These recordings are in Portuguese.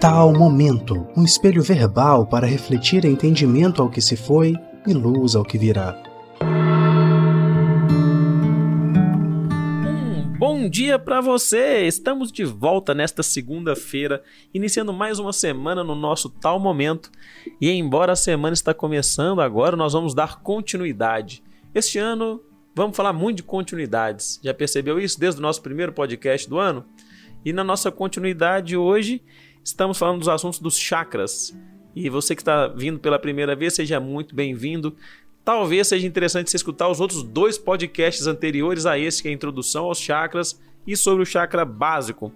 Tal momento, um espelho verbal para refletir entendimento ao que se foi e luz ao que virá. Bom dia para você! Estamos de volta nesta segunda-feira, iniciando mais uma semana no nosso tal momento. E embora a semana está começando agora, nós vamos dar continuidade. Este ano vamos falar muito de continuidades. Já percebeu isso desde o nosso primeiro podcast do ano? E na nossa continuidade hoje, estamos falando dos assuntos dos chakras. E você que está vindo pela primeira vez, seja muito bem-vindo. Talvez seja interessante você escutar os outros dois podcasts anteriores a esse, que é a introdução aos chakras e sobre o chakra básico.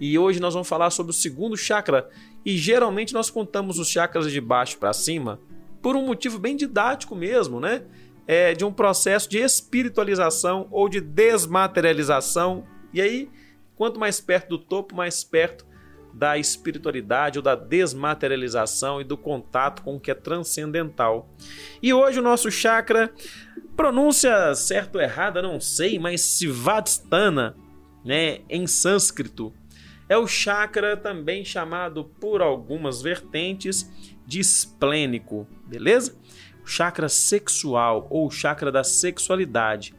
E hoje nós vamos falar sobre o segundo chakra. E geralmente nós contamos os chakras de baixo para cima por um motivo bem didático mesmo, né? É de um processo de espiritualização ou de desmaterialização. E aí, quanto mais perto do topo, mais perto da espiritualidade ou da desmaterialização e do contato com o que é transcendental. E hoje o nosso chakra, pronúncia certa ou errada, não sei, mas Sivadstana, né, em sânscrito, é o chakra também chamado por algumas vertentes de esplênico, beleza? Chakra sexual ou chakra da sexualidade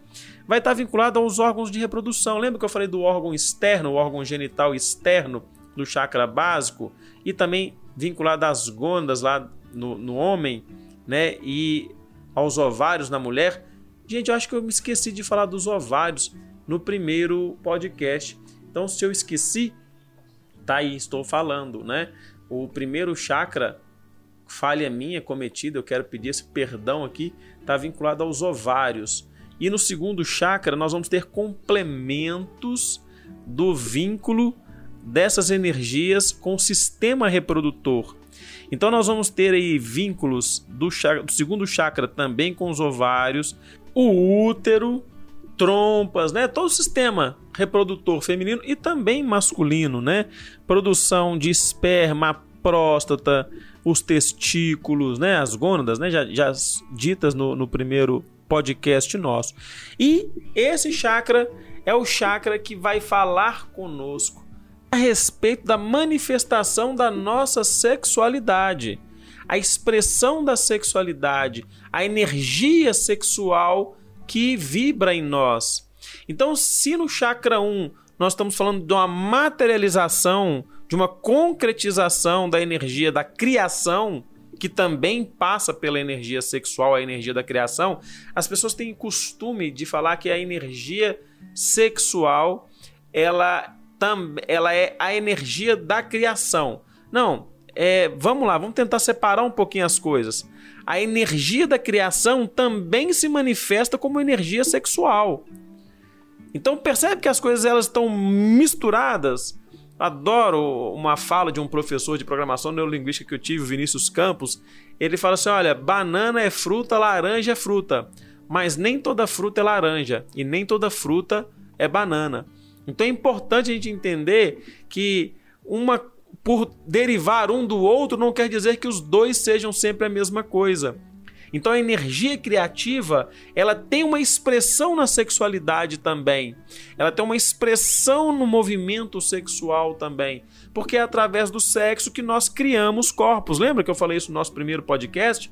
vai estar vinculado aos órgãos de reprodução. Lembra que eu falei do órgão externo, o órgão genital externo? Do chakra básico e também vinculado às gônadas lá no, no homem, né? E aos ovários na mulher. Gente, eu acho que eu me esqueci de falar dos ovários no primeiro podcast. Então, se eu esqueci, tá aí, estou falando, né? O primeiro chakra, falha minha cometida, eu quero pedir esse perdão aqui, está vinculado aos ovários. E no segundo chakra, nós vamos ter complementos do vínculo dessas energias com o sistema reprodutor. Então nós vamos ter aí vínculos do, chakra, do segundo chakra também com os ovários, o útero, trompas, né? Todo o sistema reprodutor feminino e também masculino, né? Produção de esperma, próstata, os testículos, né? As gônadas, né? Já, já ditas no, no primeiro podcast nosso. E esse chakra é o chakra que vai falar conosco a respeito da manifestação da nossa sexualidade, a expressão da sexualidade, a energia sexual que vibra em nós. Então, se no chakra 1 nós estamos falando de uma materialização, de uma concretização da energia da criação, que também passa pela energia sexual, a energia da criação, as pessoas têm costume de falar que a energia sexual ela ela é a energia da criação. Não, é, vamos lá, vamos tentar separar um pouquinho as coisas. A energia da criação também se manifesta como energia sexual. Então percebe que as coisas elas estão misturadas. Adoro uma fala de um professor de programação neurolinguística que eu tive, Vinícius Campos. Ele fala assim: olha, banana é fruta, laranja é fruta, mas nem toda fruta é laranja e nem toda fruta é banana. Então é importante a gente entender que uma por derivar um do outro não quer dizer que os dois sejam sempre a mesma coisa. Então a energia criativa, ela tem uma expressão na sexualidade também. Ela tem uma expressão no movimento sexual também, porque é através do sexo que nós criamos corpos. Lembra que eu falei isso no nosso primeiro podcast?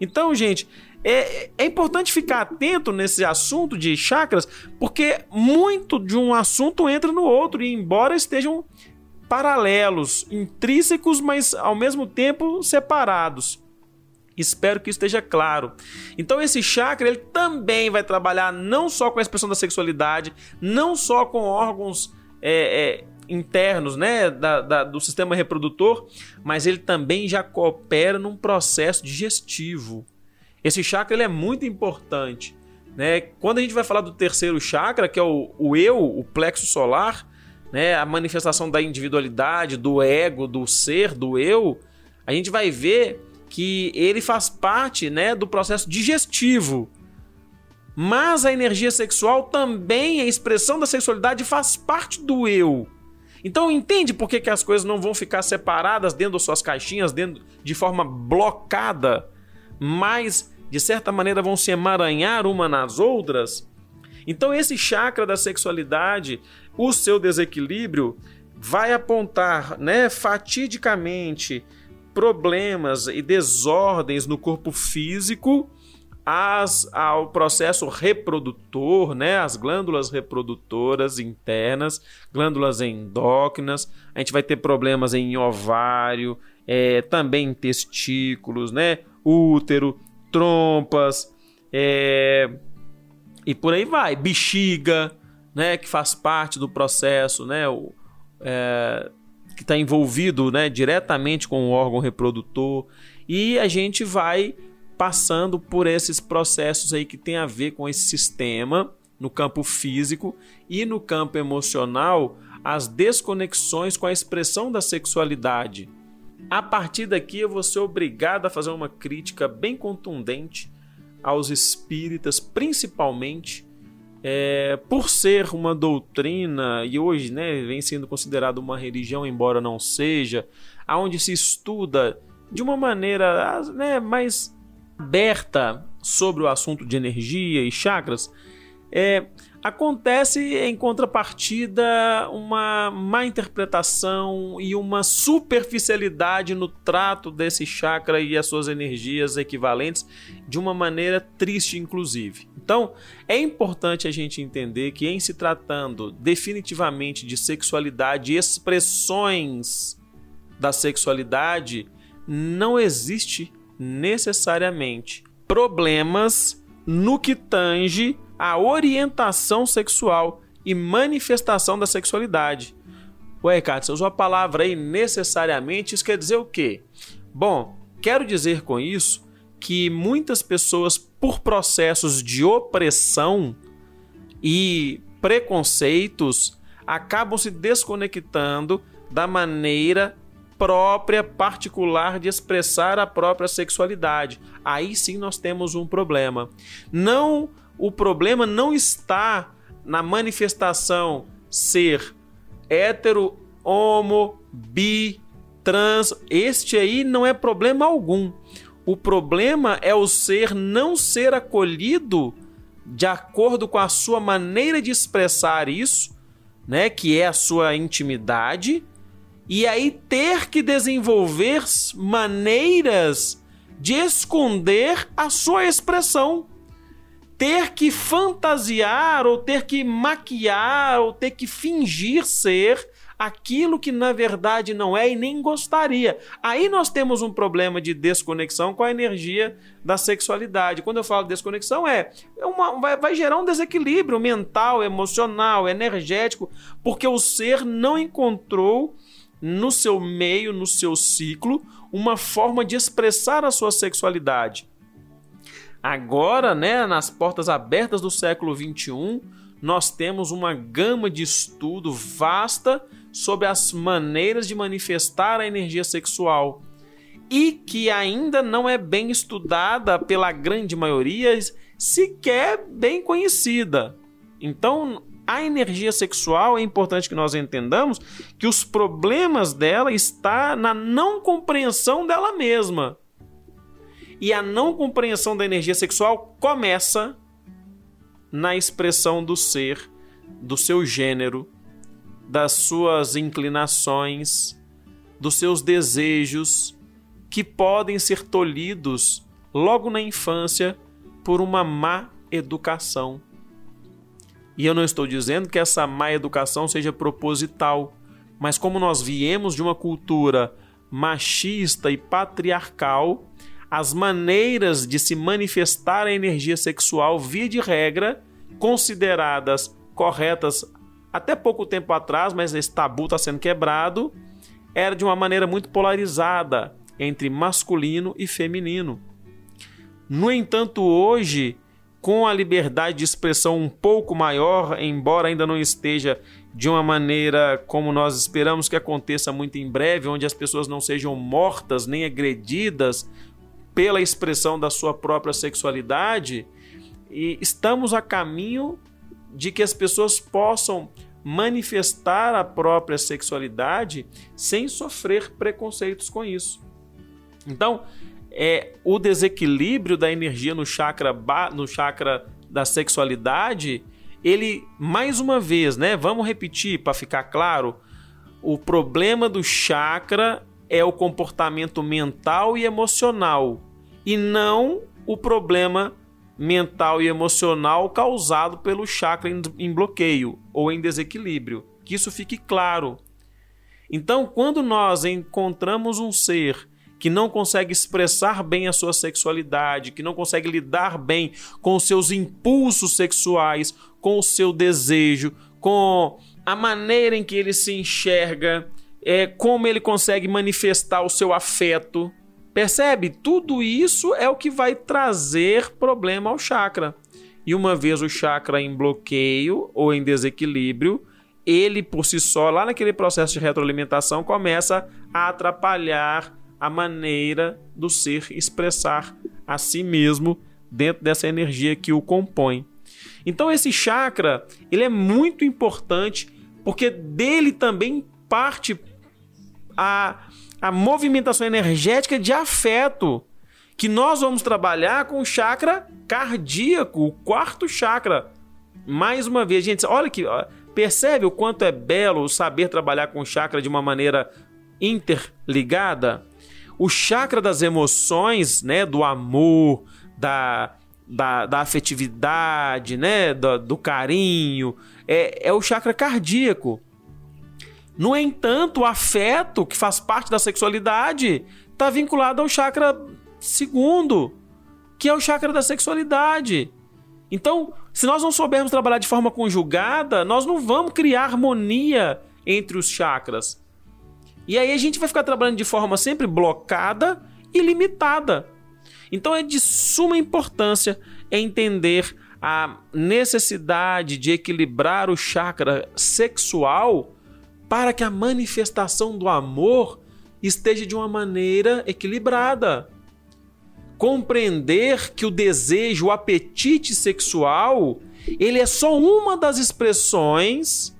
Então, gente, é, é importante ficar atento nesse assunto de chakras, porque muito de um assunto entra no outro, e embora estejam paralelos, intrínsecos, mas ao mesmo tempo separados. Espero que esteja claro. Então esse chakra ele também vai trabalhar não só com a expressão da sexualidade, não só com órgãos é, é, internos, né, da, da, do sistema reprodutor, mas ele também já coopera num processo digestivo. Esse chakra ele é muito importante. Né? Quando a gente vai falar do terceiro chakra, que é o, o eu, o plexo solar, né? a manifestação da individualidade, do ego, do ser, do eu, a gente vai ver que ele faz parte né, do processo digestivo. Mas a energia sexual também, a expressão da sexualidade, faz parte do eu. Então entende por que, que as coisas não vão ficar separadas dentro das suas caixinhas, dentro de forma blocada, mas de certa maneira vão se emaranhar uma nas outras. Então esse chakra da sexualidade, o seu desequilíbrio vai apontar, né, fatidicamente problemas e desordens no corpo físico as, ao processo reprodutor, né, as glândulas reprodutoras internas, glândulas endócrinas. A gente vai ter problemas em ovário, é, também testículos, né, útero, trompas, é, e por aí vai, bexiga, né, que faz parte do processo, né, o, é, que está envolvido né, diretamente com o órgão reprodutor, e a gente vai passando por esses processos aí que tem a ver com esse sistema no campo físico e no campo emocional, as desconexões com a expressão da sexualidade. A partir daqui eu vou ser obrigado a fazer uma crítica bem contundente aos espíritas, principalmente é, por ser uma doutrina e hoje né, vem sendo considerado uma religião, embora não seja, aonde se estuda de uma maneira né, mais aberta sobre o assunto de energia e chakras, é, acontece em contrapartida uma má interpretação e uma superficialidade no trato desse chakra e as suas energias equivalentes de uma maneira triste, inclusive. Então, é importante a gente entender que, em se tratando definitivamente de sexualidade e expressões da sexualidade, não existe necessariamente problemas no que tange a orientação sexual e manifestação da sexualidade. Ué, Ricardo, você usou a palavra aí necessariamente, isso quer dizer o quê? Bom, quero dizer com isso que muitas pessoas, por processos de opressão e preconceitos, acabam se desconectando da maneira própria, particular de expressar a própria sexualidade. Aí sim nós temos um problema. Não, o problema não está na manifestação ser hétero, homo, bi, trans. Este aí não é problema algum. O problema é o ser não ser acolhido de acordo com a sua maneira de expressar isso, né, que é a sua intimidade, e aí ter que desenvolver maneiras de esconder a sua expressão. Ter que fantasiar, ou ter que maquiar, ou ter que fingir ser aquilo que na verdade não é e nem gostaria. Aí nós temos um problema de desconexão com a energia da sexualidade. Quando eu falo desconexão, é, uma, vai, vai gerar um desequilíbrio mental, emocional, energético, porque o ser não encontrou no seu meio, no seu ciclo, uma forma de expressar a sua sexualidade. Agora, né, nas portas abertas do século 21, nós temos uma gama de estudo vasta sobre as maneiras de manifestar a energia sexual e que ainda não é bem estudada pela grande maioria, sequer bem conhecida. Então, a energia sexual é importante que nós entendamos que os problemas dela está na não compreensão dela mesma. E a não compreensão da energia sexual começa na expressão do ser, do seu gênero, das suas inclinações, dos seus desejos, que podem ser tolhidos logo na infância por uma má educação. E eu não estou dizendo que essa má educação seja proposital, mas como nós viemos de uma cultura machista e patriarcal, as maneiras de se manifestar a energia sexual, via de regra, consideradas corretas até pouco tempo atrás, mas esse tabu está sendo quebrado, era de uma maneira muito polarizada entre masculino e feminino. No entanto, hoje com a liberdade de expressão um pouco maior, embora ainda não esteja de uma maneira como nós esperamos que aconteça muito em breve, onde as pessoas não sejam mortas nem agredidas pela expressão da sua própria sexualidade, e estamos a caminho de que as pessoas possam manifestar a própria sexualidade sem sofrer preconceitos com isso. Então, é o desequilíbrio da energia no chakra no chakra da sexualidade, ele mais uma vez, né? Vamos repetir para ficar claro. o problema do chakra é o comportamento mental e emocional e não o problema mental e emocional causado pelo chakra em bloqueio ou em desequilíbrio. Que isso fique claro. Então, quando nós encontramos um ser que não consegue expressar bem a sua sexualidade, que não consegue lidar bem com os seus impulsos sexuais, com o seu desejo, com a maneira em que ele se enxerga, é, como ele consegue manifestar o seu afeto. Percebe? Tudo isso é o que vai trazer problema ao chakra. E uma vez o chakra em bloqueio ou em desequilíbrio, ele por si só, lá naquele processo de retroalimentação, começa a atrapalhar a maneira do ser expressar a si mesmo dentro dessa energia que o compõe. Então esse chakra, ele é muito importante porque dele também parte a, a movimentação energética de afeto, que nós vamos trabalhar com o chakra cardíaco, o quarto chakra. Mais uma vez, gente, olha que percebe o quanto é belo saber trabalhar com o chakra de uma maneira interligada? O chakra das emoções, né, do amor, da da, da afetividade, né? Do, do carinho, é, é o chakra cardíaco. No entanto, o afeto, que faz parte da sexualidade, está vinculado ao chakra segundo, que é o chakra da sexualidade. Então, se nós não soubermos trabalhar de forma conjugada, nós não vamos criar harmonia entre os chakras. E aí a gente vai ficar trabalhando de forma sempre blocada e limitada. Então é de suma importância entender a necessidade de equilibrar o chakra sexual para que a manifestação do amor esteja de uma maneira equilibrada. Compreender que o desejo, o apetite sexual, ele é só uma das expressões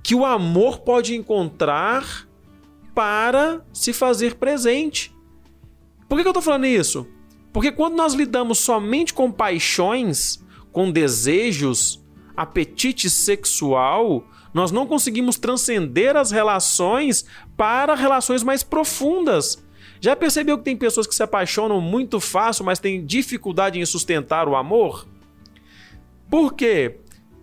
que o amor pode encontrar para se fazer presente. Por que, eu estou falando isso? Porque quando nós lidamos somente com paixões, com desejos, apetite sexual, nós não conseguimos transcender as relações para relações mais profundas. Já percebeu que tem pessoas que se apaixonam muito fácil, mas têm dificuldade em sustentar o amor? Por quê?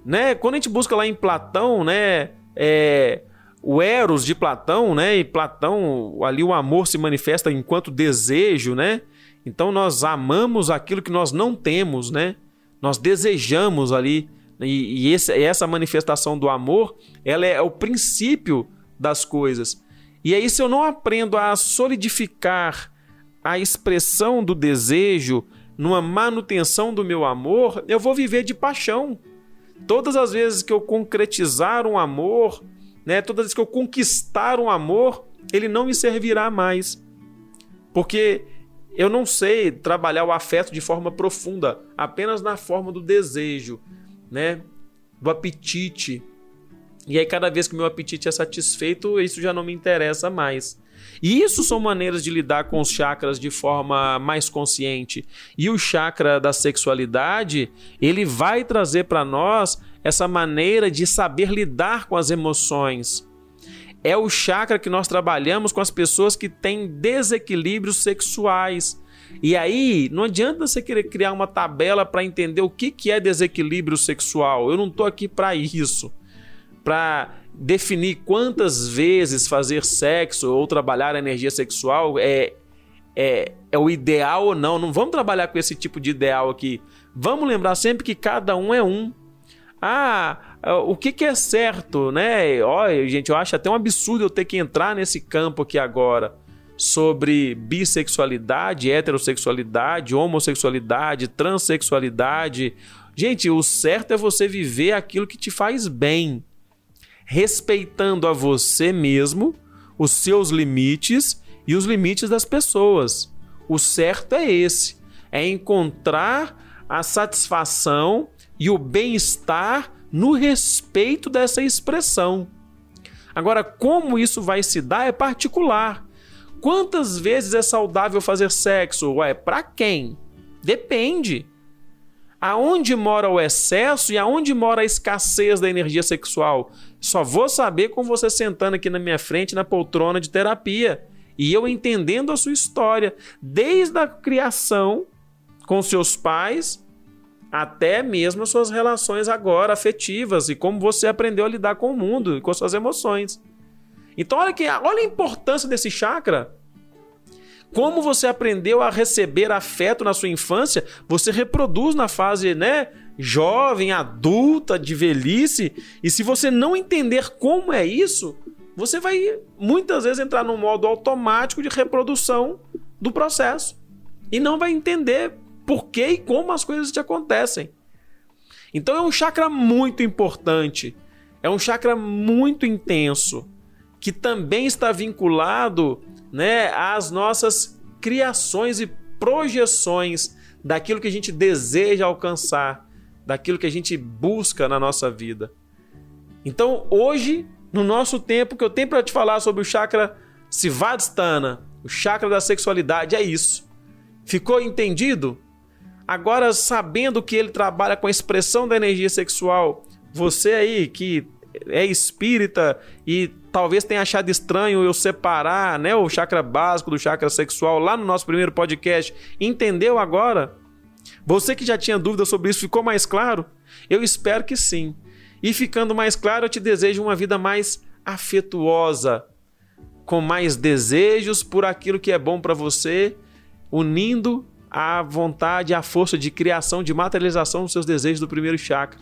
Né? Quando a gente busca lá em Platão, né, é, o eros de Platão, né, e Platão, ali o amor se manifesta enquanto desejo, né? Então nós amamos aquilo que nós não temos, né? Nós desejamos ali e, e esse, essa manifestação do amor, ela é o princípio das coisas. E aí se eu não aprendo a solidificar a expressão do desejo numa manutenção do meu amor, eu vou viver de paixão. Todas as vezes que eu concretizar um amor, né, todas as vezes que eu conquistar um amor, ele não me servirá mais. Porque eu não sei trabalhar o afeto de forma profunda, apenas na forma do desejo, né? Do apetite. E aí, cada vez que o meu apetite é satisfeito, isso já não me interessa mais. E isso são maneiras de lidar com os chakras de forma mais consciente. E o chakra da sexualidade, ele vai trazer para nós essa maneira de saber lidar com as emoções é o chakra que nós trabalhamos com as pessoas que têm desequilíbrios sexuais. E aí, não adianta você querer criar uma tabela para entender o que, que é desequilíbrio sexual. Eu não estou aqui para isso. Para definir quantas vezes fazer sexo ou trabalhar a energia sexual é, é, é o ideal ou não. Não vamos trabalhar com esse tipo de ideal aqui. Vamos lembrar sempre que cada um é um. Ah, o que, que é certo, né? Olha, gente, eu acho até um absurdo eu ter que entrar nesse campo aqui agora sobre bissexualidade, heterossexualidade, homossexualidade, transexualidade. Gente, o certo é você viver aquilo que te faz bem, respeitando a você mesmo, os seus limites e os limites das pessoas. O certo é esse: é encontrar a satisfação e o bem-estar no respeito dessa expressão. Agora, como isso vai se dar é particular. Quantas vezes é saudável fazer sexo? Ué, para quem? Depende. aonde mora o excesso e aonde mora a escassez da energia sexual. Só vou saber com você sentando aqui na minha frente na poltrona de terapia e eu entendendo a sua história, desde a criação com seus pais até mesmo as suas relações agora afetivas e como você aprendeu a lidar com o mundo e com suas emoções. Então olha que olha a importância desse chakra como você aprendeu a receber afeto na sua infância, você reproduz na fase, né, jovem, adulta, de velhice. E se você não entender como é isso, você vai muitas vezes entrar no modo automático de reprodução do processo e não vai entender por que e como as coisas te acontecem. Então é um chakra muito importante, é um chakra muito intenso, que também está vinculado né, as nossas criações e projeções daquilo que a gente deseja alcançar, daquilo que a gente busca na nossa vida. Então, hoje, no nosso tempo, que eu tenho para te falar sobre o chakra Sivadhisthana, o chakra da sexualidade, é isso. Ficou entendido? Agora, sabendo que ele trabalha com a expressão da energia sexual, você aí que é espírita e talvez tenha achado estranho eu separar né, o chakra básico do chakra sexual lá no nosso primeiro podcast, entendeu agora? Você que já tinha dúvida sobre isso, ficou mais claro? Eu espero que sim. E ficando mais claro, eu te desejo uma vida mais afetuosa, com mais desejos por aquilo que é bom para você, unindo a vontade, a força de criação, de materialização dos seus desejos do primeiro chakra.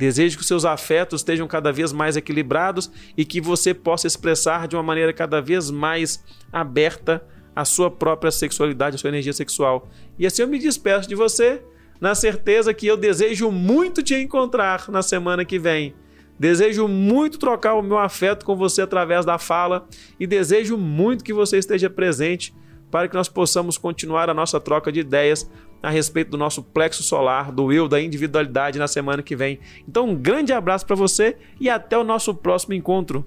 Desejo que seus afetos estejam cada vez mais equilibrados e que você possa expressar de uma maneira cada vez mais aberta a sua própria sexualidade, a sua energia sexual. E assim eu me despeço de você, na certeza que eu desejo muito te encontrar na semana que vem. Desejo muito trocar o meu afeto com você através da fala e desejo muito que você esteja presente para que nós possamos continuar a nossa troca de ideias a respeito do nosso plexo solar, do eu, da individualidade na semana que vem. Então, um grande abraço para você e até o nosso próximo encontro.